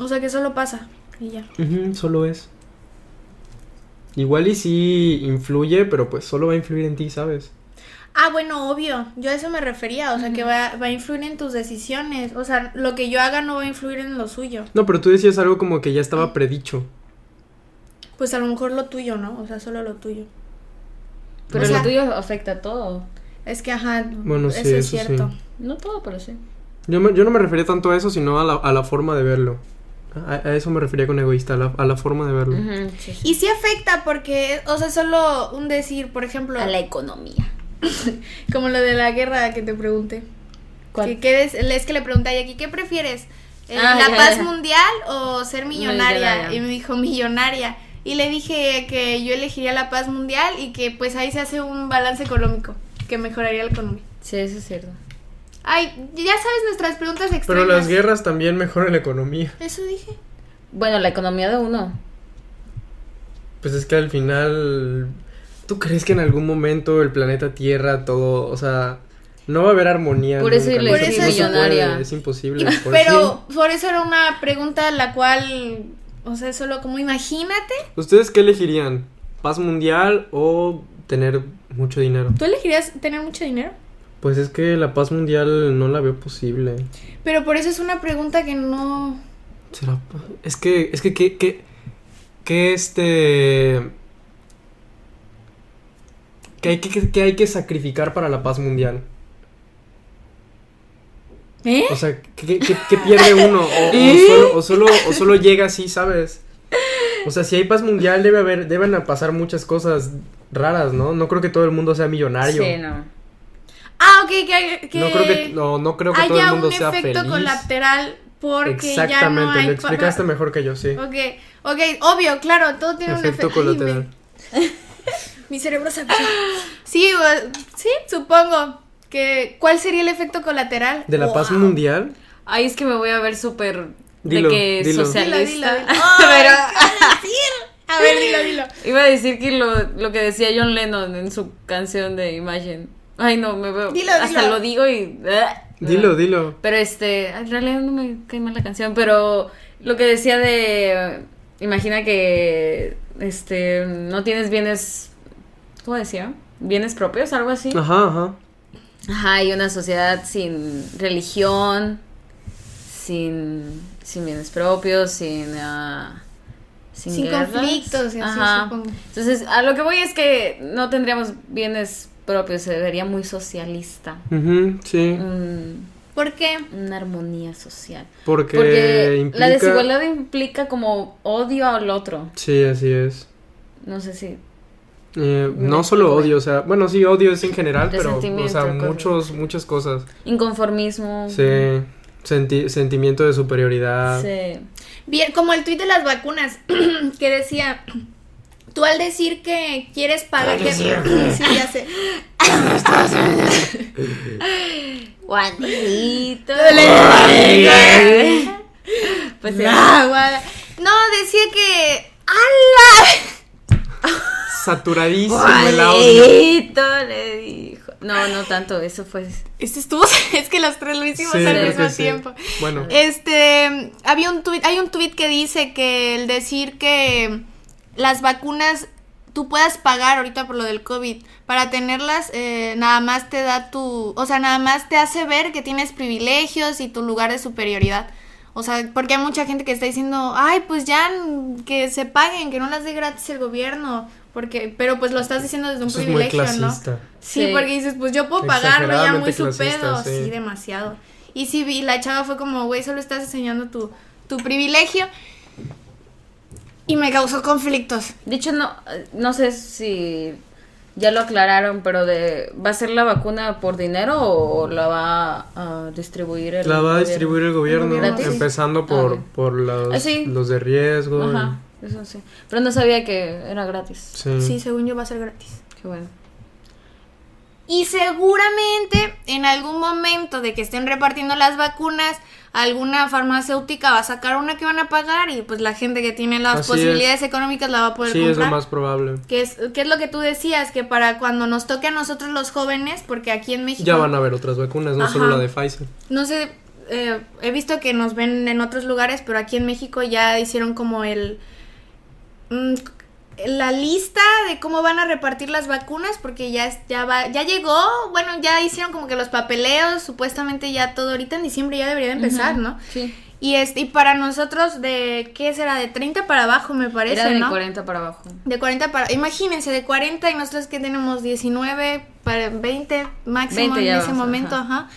O sea que solo pasa y ya. Ujú, solo es. Igual y sí influye, pero pues solo va a influir en ti, ¿sabes? Ah, bueno, obvio. Yo a eso me refería. O sea que va, va a influir en tus decisiones. O sea, lo que yo haga no va a influir en lo suyo. No, pero tú decías algo como que ya estaba predicho. Pues a lo mejor lo tuyo, ¿no? O sea, solo lo tuyo. Pero O sea- lo tuyo afecta a todo. Es que, ajá, Bueno, eso sí, es eso sí. cierto. No todo, pero sí. Yo, me- yo no me refería tanto a eso, sino a la, a la forma de verlo. A, a eso me refería con egoísta, a la, a la forma de verlo. Ujú, sí, sí. Y sí afecta porque, o sea, solo un decir, por ejemplo, A la economía. como lo de la guerra que te pregunté. ¿Cuál? Que, que des- es que le pregunté a Jackie, ¿qué prefieres? Eh, Ah, ¿La ya, paz ya. mundial o ser millonaria? Millonaria. Y me dijo, millonaria. Y le dije que yo elegiría la paz mundial y que pues ahí se hace un balance económico, que mejoraría la economía. Sí, eso es cierto. Ay, ya sabes nuestras preguntas extrañas. Pero las guerras también mejoran la economía. Eso dije. Bueno, la economía de uno. Pues es que al final, ¿tú crees que en algún momento el planeta Tierra, todo, o sea, no va a haber armonía? Por eso nunca, le no millonaria. puede, Es imposible. por Pero por eso era una pregunta la cual, o sea, solo como imagínate. ¿Ustedes qué elegirían? ¿Paz mundial o tener mucho dinero? ¿Tú elegirías tener mucho dinero? Pues es que la paz mundial no la veo posible. Pero por eso es una pregunta que no... Será Es que, es que, que, que, que este... Que hay que, hay que sacrificar para la paz mundial. ¿Eh? O sea, ¿qué, qué- qué pierde uno? O, o ¿Eh? solo, o, solo, o solo llega así, ¿sabes? O sea, si hay paz mundial debe haber, deben pasar muchas cosas raras, ¿no? No creo que todo el mundo sea millonario. Sí, no. Ah, ok, que, que No creo que, no, no creo que todo el haya mundo un sea efecto feliz. colateral porque ya no Exactamente, hay... lo explicaste mejor que yo, sí. Ok, ok, obvio, claro, todo tiene Efecto un efecto... Ay, colateral. me- mi cerebro se. Sí, sí, supongo. que ¿Cuál sería el efecto colateral? De la paz Wow. mundial. Ay, es que me voy a ver súper Dilo, de que dilo. socialista. Dilo, dilo, dilo. Pero A ver, dilo, dilo. iba a decir que lo, lo que decía John Lennon en su canción de Imagine. Ay, no, me veo. Dilo, hasta dilo. lo digo y. Dilo, dilo. Pero este, en realidad no me cae mal la canción, pero lo que decía de imagina que este no tienes bienes ¿cómo decía? bienes propios, algo así. Ajá, ajá. Ajá, y una sociedad sin religión, sin sin bienes propios, sin ah, sin, Sin conflictos y así, Ajá. supongo. Entonces, a lo que voy es que no tendríamos bienes propios, se vería muy socialista. Sí. Un- ¿Por qué? una armonía social. Porque, Porque implica... la desigualdad implica como odio al otro. Sí, así es. No sé si. Eh, no solo odio, o sea, bueno, sí, odio es en general, pero, o sea, muchos, muchas cosas. Inconformismo. Sí, senti- sentimiento de superioridad. Sí. Bien, como el tuit de las vacunas que decía, tú al decir que quieres pagar, que... sí, ya sé. Juanito. Pues guada. No, decía que ¡Hala! Saturadísimo el audio. Juanito le dijo. No, no tanto, eso fue. Este estuvo, es que los tres lo hicimos Sí, al mismo sí. tiempo. Bueno, Este, había un tuit, hay un tuit que dice que el decir que las vacunas tú puedas pagar ahorita por lo del COVID. Para tenerlas, eh, nada más te da tu, o sea, nada más te hace ver que tienes privilegios y tu lugar de superioridad. O sea, porque hay mucha gente que está diciendo, ay, pues ya que se paguen, que no las dé gratis el gobierno. Porque, pero pues lo estás diciendo desde un Eso es muy privilegio, ¿no? Sí, Sí. porque dices, pues yo puedo pagarlo ya muy su pedo. sí. Sí, demasiado. Y sí, vi- la chava fue como, güey, solo estás enseñando tu, tu privilegio. Y me causó conflictos. De hecho, no, no sé si ya lo aclararon, pero de ¿va a ser la vacuna por dinero o la va a distribuir el La va a gobierno? distribuir el gobierno, empezando por, Ah, por los, Ah, sí. los de riesgo. Ajá, eso sí. Pero no sabía que era gratis. Sí. Sí, según yo va a ser gratis. Qué bueno. Y seguramente en algún momento de que estén repartiendo las vacunas, alguna farmacéutica va a sacar una que van a pagar y pues la gente que tiene las Así posibilidades económicas la va a poder Sí, es comprar. lo más probable. Que es, que es lo que tú decías, que para cuando nos toque a nosotros los jóvenes, porque aquí en México... Ya van a haber otras vacunas, no solo la de Pfizer. No sé, eh, he visto que nos ven en otros lugares, pero aquí en México ya hicieron como el... la lista de cómo van a repartir las vacunas, porque ya, es- ya, va, ya llegó, bueno, ya hicieron como que los papeleos, supuestamente ya todo, ahorita en diciembre ya debería de empezar, ¿no? Sí. Y, este, y para nosotros de, ¿qué será? De 30 para abajo, me parece, Era de ¿no? 40 para abajo. De 40 para... Imagínense, de 40 y nosotros que tenemos 19, para 20 máximo 20 ya en ese vamos, momento, ajá. ajá.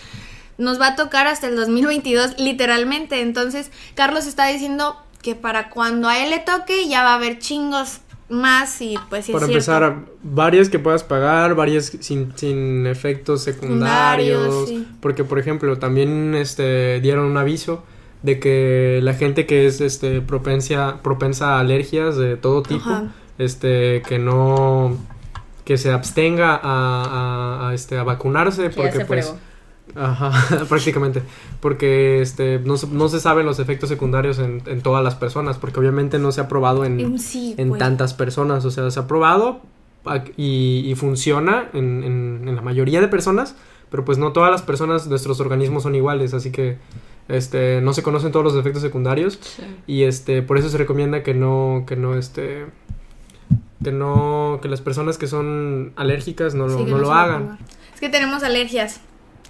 Nos va a tocar hasta el 2022, literalmente. Entonces, Carlos está diciendo que para cuando a él le toque ya va a haber chingos más y pues sí Para es cierto. empezar, varias que puedas pagar, varias sin, sin efectos secundarios. Secundarios, sí. Porque, por ejemplo, también este, dieron un aviso de que la gente que es este, propensa, propensa a alergias de todo tipo, Ajá. este, que no que se abstenga a, a- a, este, a vacunarse porque pues fregó. Ajá, prácticamente. Porque este no, se- no se saben los efectos secundarios en, en todas las personas, porque obviamente no se ha probado en, Sí, en güey. tantas personas. O sea, se ha probado y, y funciona en, en- la mayoría de personas, pero pues no todas las personas, nuestros organismos son iguales, así que este no se conocen todos los efectos secundarios Sí. y este por eso se recomienda que no que no este que no que las personas que son alérgicas no lo, Sí, no lo hagan. Es que tenemos alergias.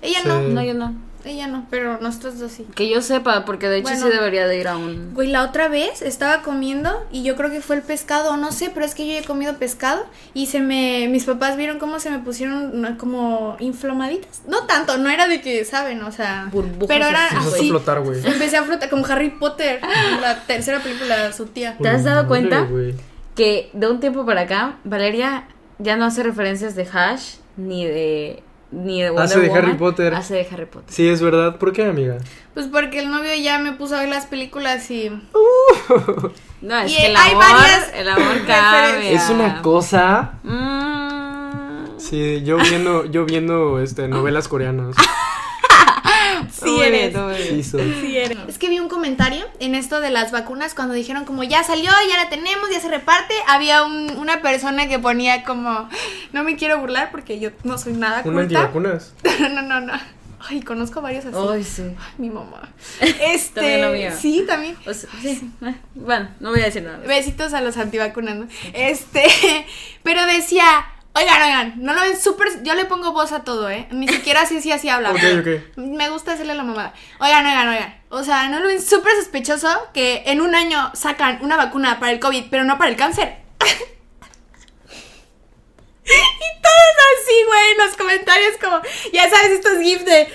Ella Sí. no, No, yo no. ella no, pero nosotros dos sí. Que yo sepa, porque de hecho Bueno. sí debería de ir a un... Güey, la otra vez estaba comiendo y yo creo que fue el pescado, o no sé, pero es que yo he comido pescado y se me, mis papás vieron cómo se me pusieron como inflamaditas. No tanto, no era de que, ¿saben? O sea, Burbujas pero era así, a flotar, güey. Empecé a flotar como Harry Potter, la tercera película de su tía. ¿Te has dado cuenta? güey. que de un tiempo para acá, Valeria ya no hace referencias de Hash ni de ni de Wonder Hace de Woman, Harry Potter. Hace de Harry Potter. Sí, es verdad. ¿Por qué, amiga? Pues porque el novio ya me puso a ver las películas y... No, es Y que el hay amor, varias el amor cambia. Es una cosa. Mm. Sí, yo viendo, yo viendo este novelas coreanas. Sí eres. bien, muy bien. Sí, soy. Sí eres. Es que vi un comentario en esto de las vacunas cuando dijeron como ya salió, ya la tenemos, ya se reparte. Había un- una persona que ponía como, no me quiero burlar porque yo no soy nada ¿Una culta. antivacunas? no, no, no. Ay, conozco varios así. Ay, sí. Ay, mi mamá. Este, También la mía. Sí, también. O sea, sí. eh, Bueno, no voy a decir nada. Besitos a los antivacunas, ¿no? Este, pero decía, oigan, oigan, no lo ven súper, yo le pongo voz a todo, ¿eh? Ni siquiera así, sí, así habla. Ok, ok. Me gusta hacerle la mamada. Oigan, oigan, oigan. O sea, ¿no lo ven súper sospechoso que en un año sacan una vacuna para el COVID, pero no para el cáncer? y todos así, güey, en los comentarios como, ya sabes, estos gifs de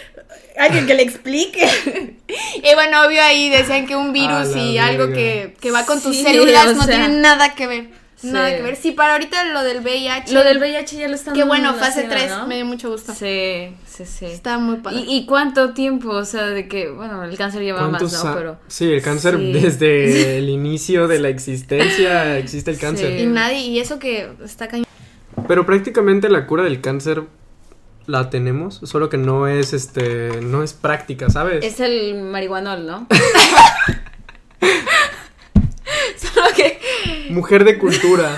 alguien que le explique. y bueno, obvio ahí decían que un virus y algo que, que va con tus Sí, células o no sea. tiene nada que ver. Nada que ver. Sí, para ahorita lo del VIH. Lo del VIH ya lo están Qué bueno, fase haciendo, 3, ¿no? me dio mucho gusto. Sí, sí, sí. Está muy padre. ¿Y, y cuánto tiempo? O sea, de que, bueno, el cáncer lleva más, ¿Cuántos ¿no? Pero... Sí, el cáncer Sí. desde el inicio de la existencia existe el cáncer. Y nadie, y eso que está cañón. Pero prácticamente la cura del cáncer la tenemos, solo que no es este, no es práctica, ¿sabes? Es el marihuanol, ¿no? Solo que... Mujer de cultura.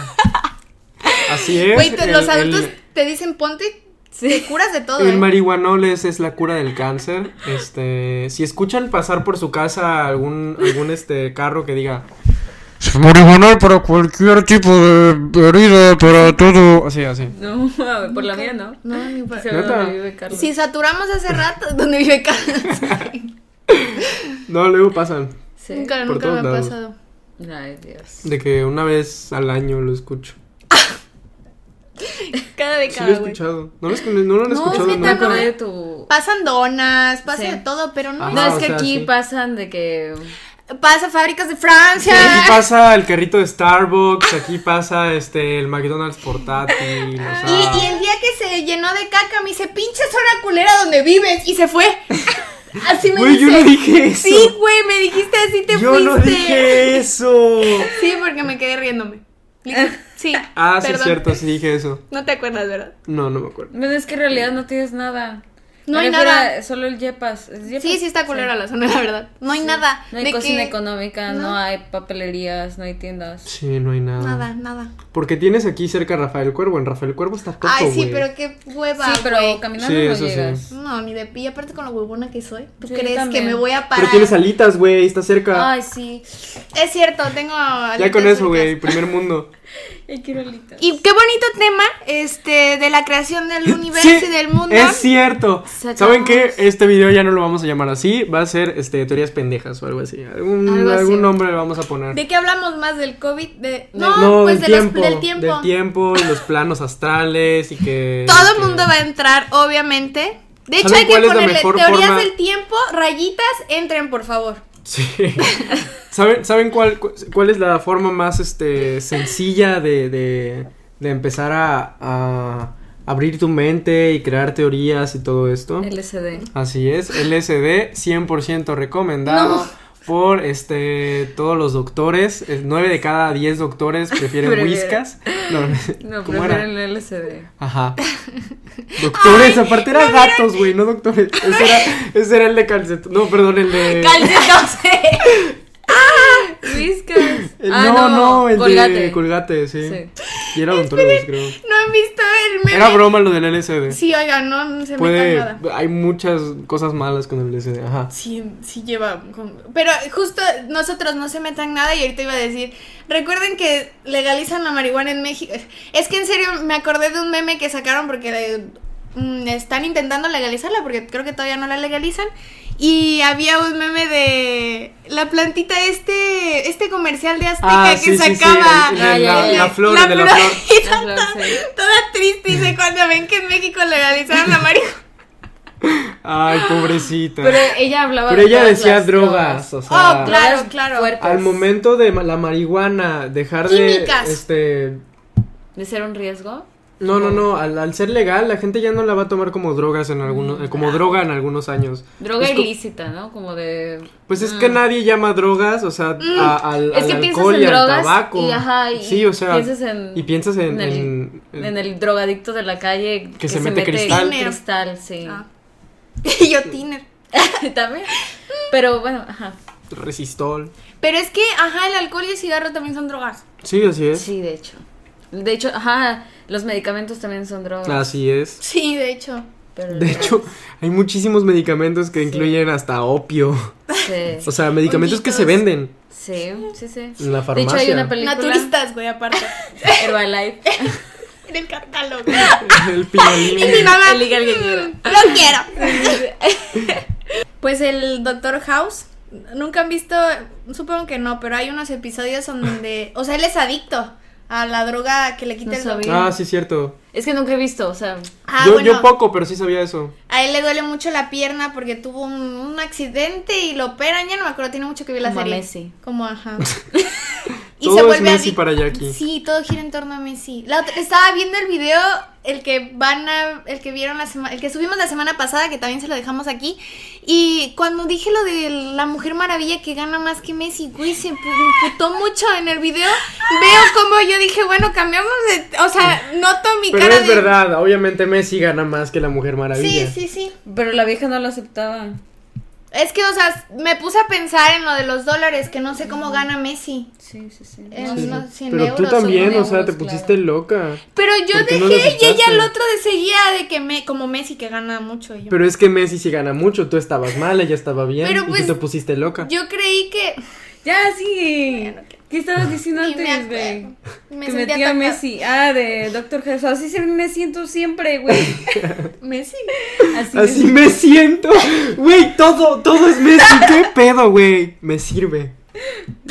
Así es. Güey, te- el- los adultos el- te dicen ponte, te Sí. curas de todo. El ¿eh? marihuanol es, es la cura del cáncer. Este, si escuchan pasar por su casa algún, algún este carro que diga Marihuana para cualquier tipo de herida, para todo. Así, así. No, ver, por la mía no. No, ni ¿Neta? donde vive Carlos. Si saturamos hace rato, donde vive Carlos. No, luego pasan. Sí. nunca por nunca me ha pasado. Ay, Dios. De que una vez al año lo escucho. Cada Sí lo he güey. escuchado. No lo, escu- no lo han No, escuchado es que Me nunca. acordé de tu... Pasan donas, pasa Sí. de todo, pero no. Ajá. No, es o que sea, aquí sí. pasan de que... Pasa fábricas de Francia. Aquí pasa el carrito de Starbucks, aquí pasa este el McDonald's portátil, o sea, Y, y el día que se llenó de caca me dice, pinche zona culera donde vives. Y se fue. Así me Güey, dice. yo no dije eso. Sí, güey, me dijiste así te Yo fuiste. no dije eso. Sí, porque me quedé riéndome. Sí. Ah, sí es perdón. cierto, sí dije eso. No te acuerdas, ¿verdad? No, no me acuerdo. Bueno, es que en realidad no tienes nada. No hay nada. a Solo el Yepas. Sí, sí está culera la zona, la verdad. No hay nada. No hay de cocina que- económica, no. No. hay papelerías, no hay tiendas. Sí, no hay nada. Nada, nada. Porque tienes aquí cerca a Rafael Cuervo. En Rafael Cuervo está todo, Ay, sí, pero qué hueva. sí, pero caminando Sí, no eso sí. llegas. No, ni de y aparte con la huevona que soy. ¿Tú Sí, crees también. que me voy a parar? Pero tienes alitas, güey, está cerca. Ay, sí. Es cierto, tengo. ya alitas con eso, güey, primer mundo. Y qué bonito tema, este, de la creación del universo Sí, y del mundo. Es cierto. Sacamos- ¿Saben qué? Este video ya no lo vamos a llamar así. Va a ser este teorías pendejas o algo así. Algún, Algo así. algún nombre le vamos a poner. ¿De qué hablamos más? ¿Del COVID? De... No, No, pues del, de los- tiempo, del tiempo. Del tiempo y los planos astrales y que. Todo el que- mundo va a entrar, obviamente. De hecho, ¿Saben hay que ponerle teorías forma? del tiempo, rayitas, entren, por favor. Sí. ¿Saben, ¿saben cuál, cu- cuál es la forma más este, sencilla de, de, de empezar a, a abrir tu mente y crear teorías y todo esto? LSD. Así es, LSD 100% recomendado por este todos los doctores, 9 de cada 10 doctores prefieren whiskas. No, No, ¿cómo prefieren el LSD. Ajá. Doctores, aparte era gatos, güey, no doctores. Ese era, ese era el de calcetín. No, perdón, el de Calcetos. Whiskas. el- Ah, no, no, el Colgate. de Colgate, sí. Sí. Y era odontólogos, creo. ¿No han visto el meme? Era broma lo del LSD. Sí, oigan, no se Puede, metan nada. hay muchas cosas malas con el LSD, ajá. Sí, sí lleva. con- Pero justo nosotros no se metan nada y ahorita iba a decir. Recuerden que legalizan la marihuana en México. Es que en serio me acordé de un meme que sacaron porque mm, están intentando legalizarla porque creo que todavía no la legalizan. Y había un meme de la plantita este este comercial de Azteca Ah, que sí, sí, sí, sacaba la, flor, la de la flor. florita La flor, sí. toda triste dice cuando ven que en México legalizaron la marihuana. Ay, pobrecita. Pero ella hablaba Pero de ella todas decía las drogas, o sea, Oh, claro, claro. fuertes. al momento de la marihuana dejar Químicas. de este ¿De ser un riesgo? No, no, no, al, al ser legal la gente ya no la va a tomar como drogas en algunos Mm, como droga en algunos años. Droga Es co- ilícita, ¿no? Como de... Pues es que nadie llama drogas, o sea, a- al, Mm. Es al que piensas alcohol y al tabaco. y, ajá, y sí, o sea, piensas en- y piensas en, en el- en- en- En el drogadicto de la calle Que se mete cristal. cristal, sí. Ah. Y yo tiner. También. Pero bueno, ajá. resistol. Pero es que, ajá, el alcohol y el cigarro también son drogas. Sí, así es. Sí, de hecho. De hecho, ajá, los medicamentos también son drogas. Así es. Sí, de hecho. pero De hecho, hay muchísimos medicamentos que incluyen hasta opio. sí, O sea, medicamentos que se venden sí, sí, sí. en la De hecho, hay farmacia. una película Naturistas, güey, aparte. Herbalife. en el catálogo. El pinolín. Y mi mamá. El legal que quiera. Lo quiero. pues el Doctor House. Nunca han visto, supongo que no, pero hay unos episodios donde, o sea, él es adicto a la droga que le quita No el sabía. Ah, sí, cierto. Es que nunca he visto, o sea, Ah, yo, bueno. yo poco, pero sí sabía eso. A él le duele mucho la pierna porque tuvo un, un accidente y lo operan, ya no me acuerdo, tiene mucho que ver la Como a serie. Messi. Como ajá. Todo es Messi adicto. para Jackie. Sí, todo gira en torno a Messi. La otra- estaba viendo el video, el que van a, el que vieron la semana, el que subimos la semana pasada, que también se lo dejamos aquí. Y cuando dije lo de la Mujer Maravilla que gana más que Messi, güey, se pu- imputó mucho en el video. Veo como yo dije, bueno, cambiamos de, o sea, noto mi Pero cara es de verdad, obviamente Messi gana más que la Mujer Maravilla. Sí, sí, sí. pero la vieja no lo aceptaba. Es que, o sea, me puse a pensar en lo de los dólares, que no sé cómo gana Messi. Sí, sí, sí. En Sí. unos 100 Pero tú o también, o sea, te pusiste loca. Pero yo ¿Por qué no dejé y ella el otro de seguía de que me, como Messi que gana mucho. y yo, Pero es que Messi sí gana mucho, tú estabas mal, ella estaba bien Pero y pues, tú te pusiste loca. yo creí que. Ya, sí. ¿Qué estabas diciendo Ni antes, güey? Me que metía a. Messi. Ah, de Doctor House. Así se me siento siempre, güey. Messi. Así, Así me- me siento. Güey, todo, todo es Messi. ¿Qué pedo, güey? Me sirve.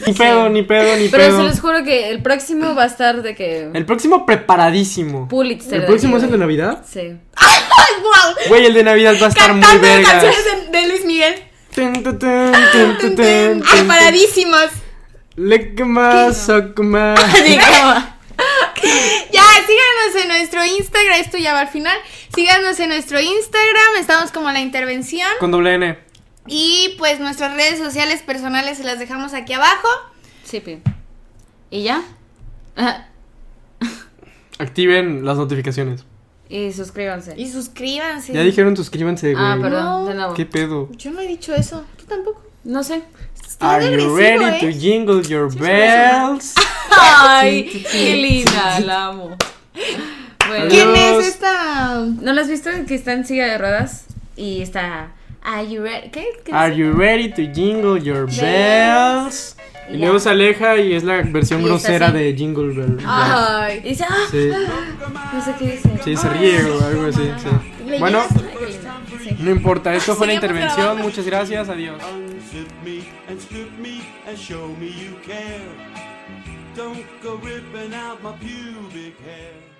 Ni pedo, ni pedo, ni Pero se pedo. les juro que el próximo va a estar de que. El próximo preparadísimo. Pulitzer. ¿El próximo es el de. Navidad? Sí. Güey, el de Navidad va a estar muy Cantando vergas. canciones de, de Luis Miguel. Preparadísimos. Suck más. Ya, síganos en nuestro Instagram. Esto ya va al final. Síganos en nuestro Instagram. Estamos como la intervención. Con doble N. Y pues nuestras redes sociales personales se las dejamos aquí abajo. Sí, pi. ¿Y ya? Ajá. Activen las notificaciones. Y suscríbanse. Y suscríbanse. Ya dijeron suscríbanse, güey. Ah, perdón, No. de nuevo. ¿Qué pedo? Yo no he dicho eso. Tú tampoco. No sé. Está Are you ready to ¿eh? jingle your bells? Ay, qué linda, la amo. Bueno. ¿Quién es esta? ¿no la has visto? Que está en silla de ruedas y está. Are you ready? ¿Qué? ¿Qué Are you ready to jingle your bells? Y luego se aleja y es la versión grosera así. de Jingle Bell. Ay. Y dice, ah, Sí, no sé qué dice. sí, se ríe o algo así. sí. Bueno, No importa, esto fue la intervención. grabando. Muchas gracias, adiós. Unzip me and strip me and show me you care. Don't go ripping out my pubic hair.